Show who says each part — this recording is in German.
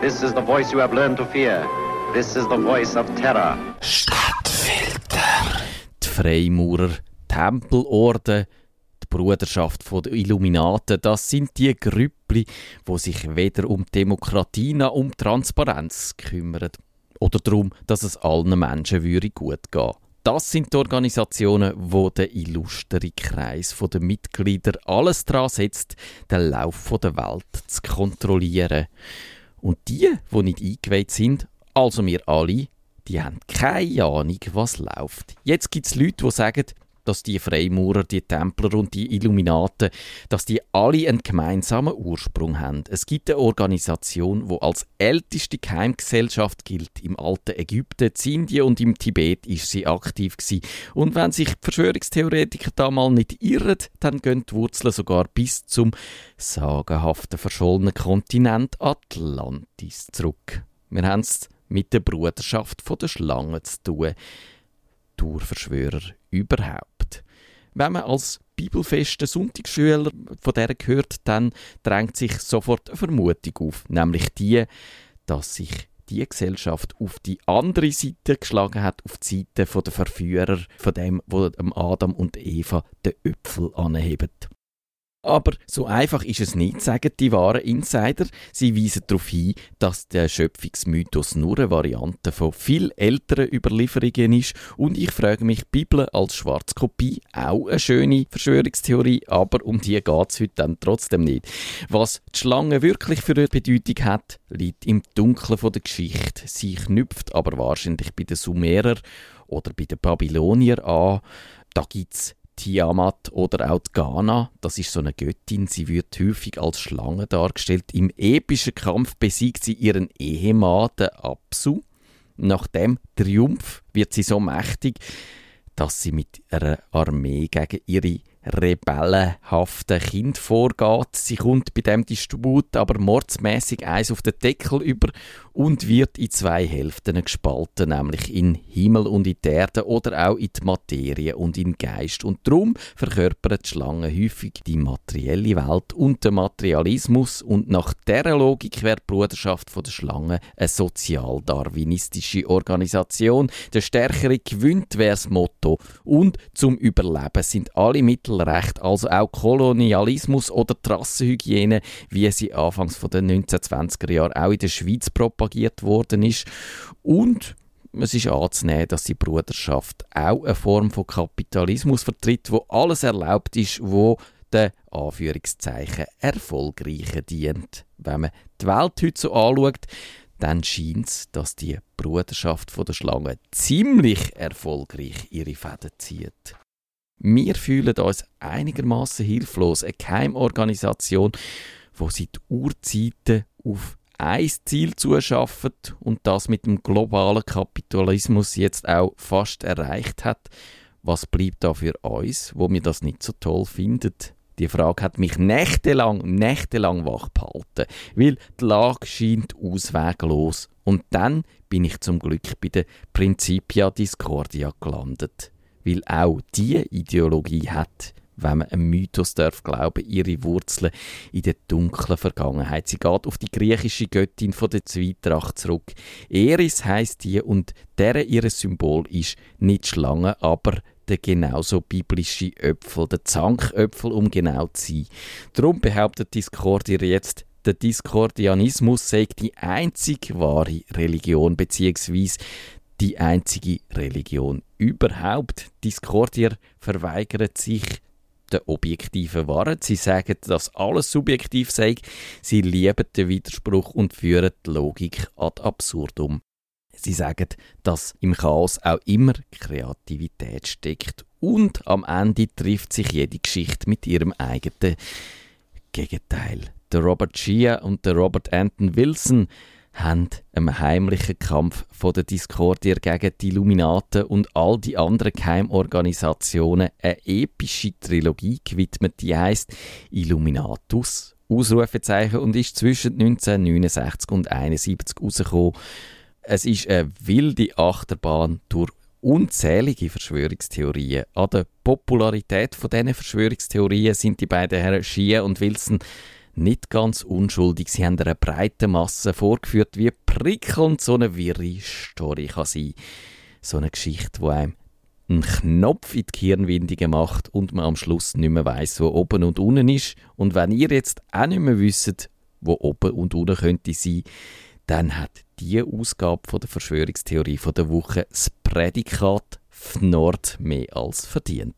Speaker 1: This is the voice you have learned to fear. This is the voice of terror.
Speaker 2: Stadtfilter. Die Freimaurer, Tempelorden, die Bruderschaft der Illuminaten, das sind die Grüppli, wo sich weder um Demokratie noch um Transparenz kümmern. Oder darum, dass es allen Menschen würde gut gehen das sind die Organisationen, wo der illustre Kreis der Mitglieder alles daran setzt, den Lauf der Welt zu kontrollieren. Und die, die nicht eingeweiht sind, also wir alle, die haben keine Ahnung, was läuft. Jetzt gibt es Leute, die sagen, dass die Freimaurer, die Templer und die Illuminaten, dass die alle einen gemeinsamen Ursprung haben. Es gibt eine Organisation, wo als älteste Geheimgesellschaft gilt. Im alten Ägypten, in Indien und im Tibet ist sie aktiv gewesen. Und wenn sich die Verschwörungstheoretiker da mal nicht irren, dann gehen die Wurzeln sogar bis zum sagenhaften verschollenen Kontinent Atlantis zurück. Wir haben es mit der Bruderschaft der Schlangen zu tun. Naturverschwörer überhaupt. Wenn man als bibelfester Sonntagsschüler von der hört, dann drängt sich sofort eine Vermutung auf, nämlich die, dass sich die Gesellschaft auf die andere Seite geschlagen hat, auf die Seite der Verführer, von dem, wo Adam und Eva den Öpfel anheben. Aber so einfach ist es nicht, sagen die wahren Insider. Sie weisen darauf hin, dass der Schöpfungsmythos nur eine Variante von viel älteren Überlieferungen ist. Und ich frage mich, Bibel als Schwarzkopie auch eine schöne Verschwörungstheorie, aber um die geht es heute dann trotzdem nicht. Was die Schlange wirklich für eine Bedeutung hat, liegt im Dunkeln der Geschichte. Sie knüpft aber wahrscheinlich bei den Sumerer oder bei den Babylonier an. Da gibt es Tiamat oder auch die Ghana, das ist so eine Göttin, sie wird häufig als Schlange dargestellt. Im epischen Kampf besiegt sie ihren Ehemann, den Apsu. Nach dem Triumph wird sie so mächtig, dass sie mit einer Armee gegen ihre rebellenhaften Kind vorgeht. Sie kommt bei dem Distribut aber mordsmäßig eins auf den Deckel über und wird in zwei Hälften gespalten, nämlich in Himmel und in die Erde oder auch in die Materie und in Geist. Und darum verkörpern die Schlangen häufig die materielle Welt und den Materialismus und nach dieser Logik wäre die Bruderschaft der Schlangen eine sozial-darwinistische Organisation. Der Stärkere gewinnt wäre das Motto und zum Überleben sind alle Mittelrecht, also auch Kolonialismus oder Trassenhygiene, wie sie anfangs von den 1920er Jahren auch in der Schweiz propagiert worden ist. Und es ist anzunehmen, dass die Bruderschaft auch eine Form von Kapitalismus vertritt, wo alles erlaubt ist, wo der Anführungszeichen Erfolgreichen dient. Wenn man die Welt heute so anschaut, dann scheint es, dass die Bruderschaft der Schlange ziemlich erfolgreich ihre Fäden zieht. Wir fühlen uns einigermaßen hilflos. Eine Geheimorganisation, die seit Urzeiten auf ein Ziel zuschaffen und das mit dem globalen Kapitalismus jetzt auch fast erreicht hat, was bleibt da für uns, wo wir das nicht so toll finden? Die Frage hat mich nächtelang, nächtelang wach behalten, weil die Lage scheint ausweglos. Und dann bin ich zum Glück bei der Principia Discordia gelandet, weil auch diese Ideologie hat wenn man einem Mythos darf glauben, ihre Wurzeln in der dunklen Vergangenheit. Sie geht auf die griechische Göttin von der Zweitracht zurück. Eris heißt die und deren ihres Symbol ist nicht Schlange, aber der genauso biblische Öpfel, der Zanköpfel, um genau zu sein. Darum behauptet Discordier jetzt, der Diskordianismus sei die einzig wahre Religion beziehungsweise die einzige Religion überhaupt. Discordier verweigert sich der objektiven Wahrheit. Sie sagen, dass alles subjektiv sei. Sie lieben den Widerspruch und führen die Logik ad absurdum. Sie sagen, dass im Chaos auch immer Kreativität steckt und am Ende trifft sich jede Geschichte mit ihrem eigenen Gegenteil. Der Robert Shea und der Robert Anton Wilson haben einem heimlichen Kampf von der Discordier gegen die Illuminaten und all die anderen Geheimorganisationen eine epische Trilogie gewidmet, die heißt Illuminatus. Ausrufezeichen und ist zwischen 1969 und 1971 rausgekommen. Es ist eine wilde Achterbahn durch unzählige Verschwörungstheorien. An der Popularität von diesen Verschwörungstheorien sind die beiden Herren Shea und Wilson nicht ganz unschuldig. Sie haben einer breiten Masse vorgeführt, wie prickelnd so eine wirre Story kann sein. So eine Geschichte, wo einem einen Knopf in die Hirnwindungen macht und man am Schluss nicht mehr weiss, wo oben und unten ist. Und wenn ihr jetzt auch nicht mehr wisst, wo oben und unten könnte sein, dann hat die Ausgabe von der Verschwörungstheorie von der Woche das Prädikat Nord mehr als verdient.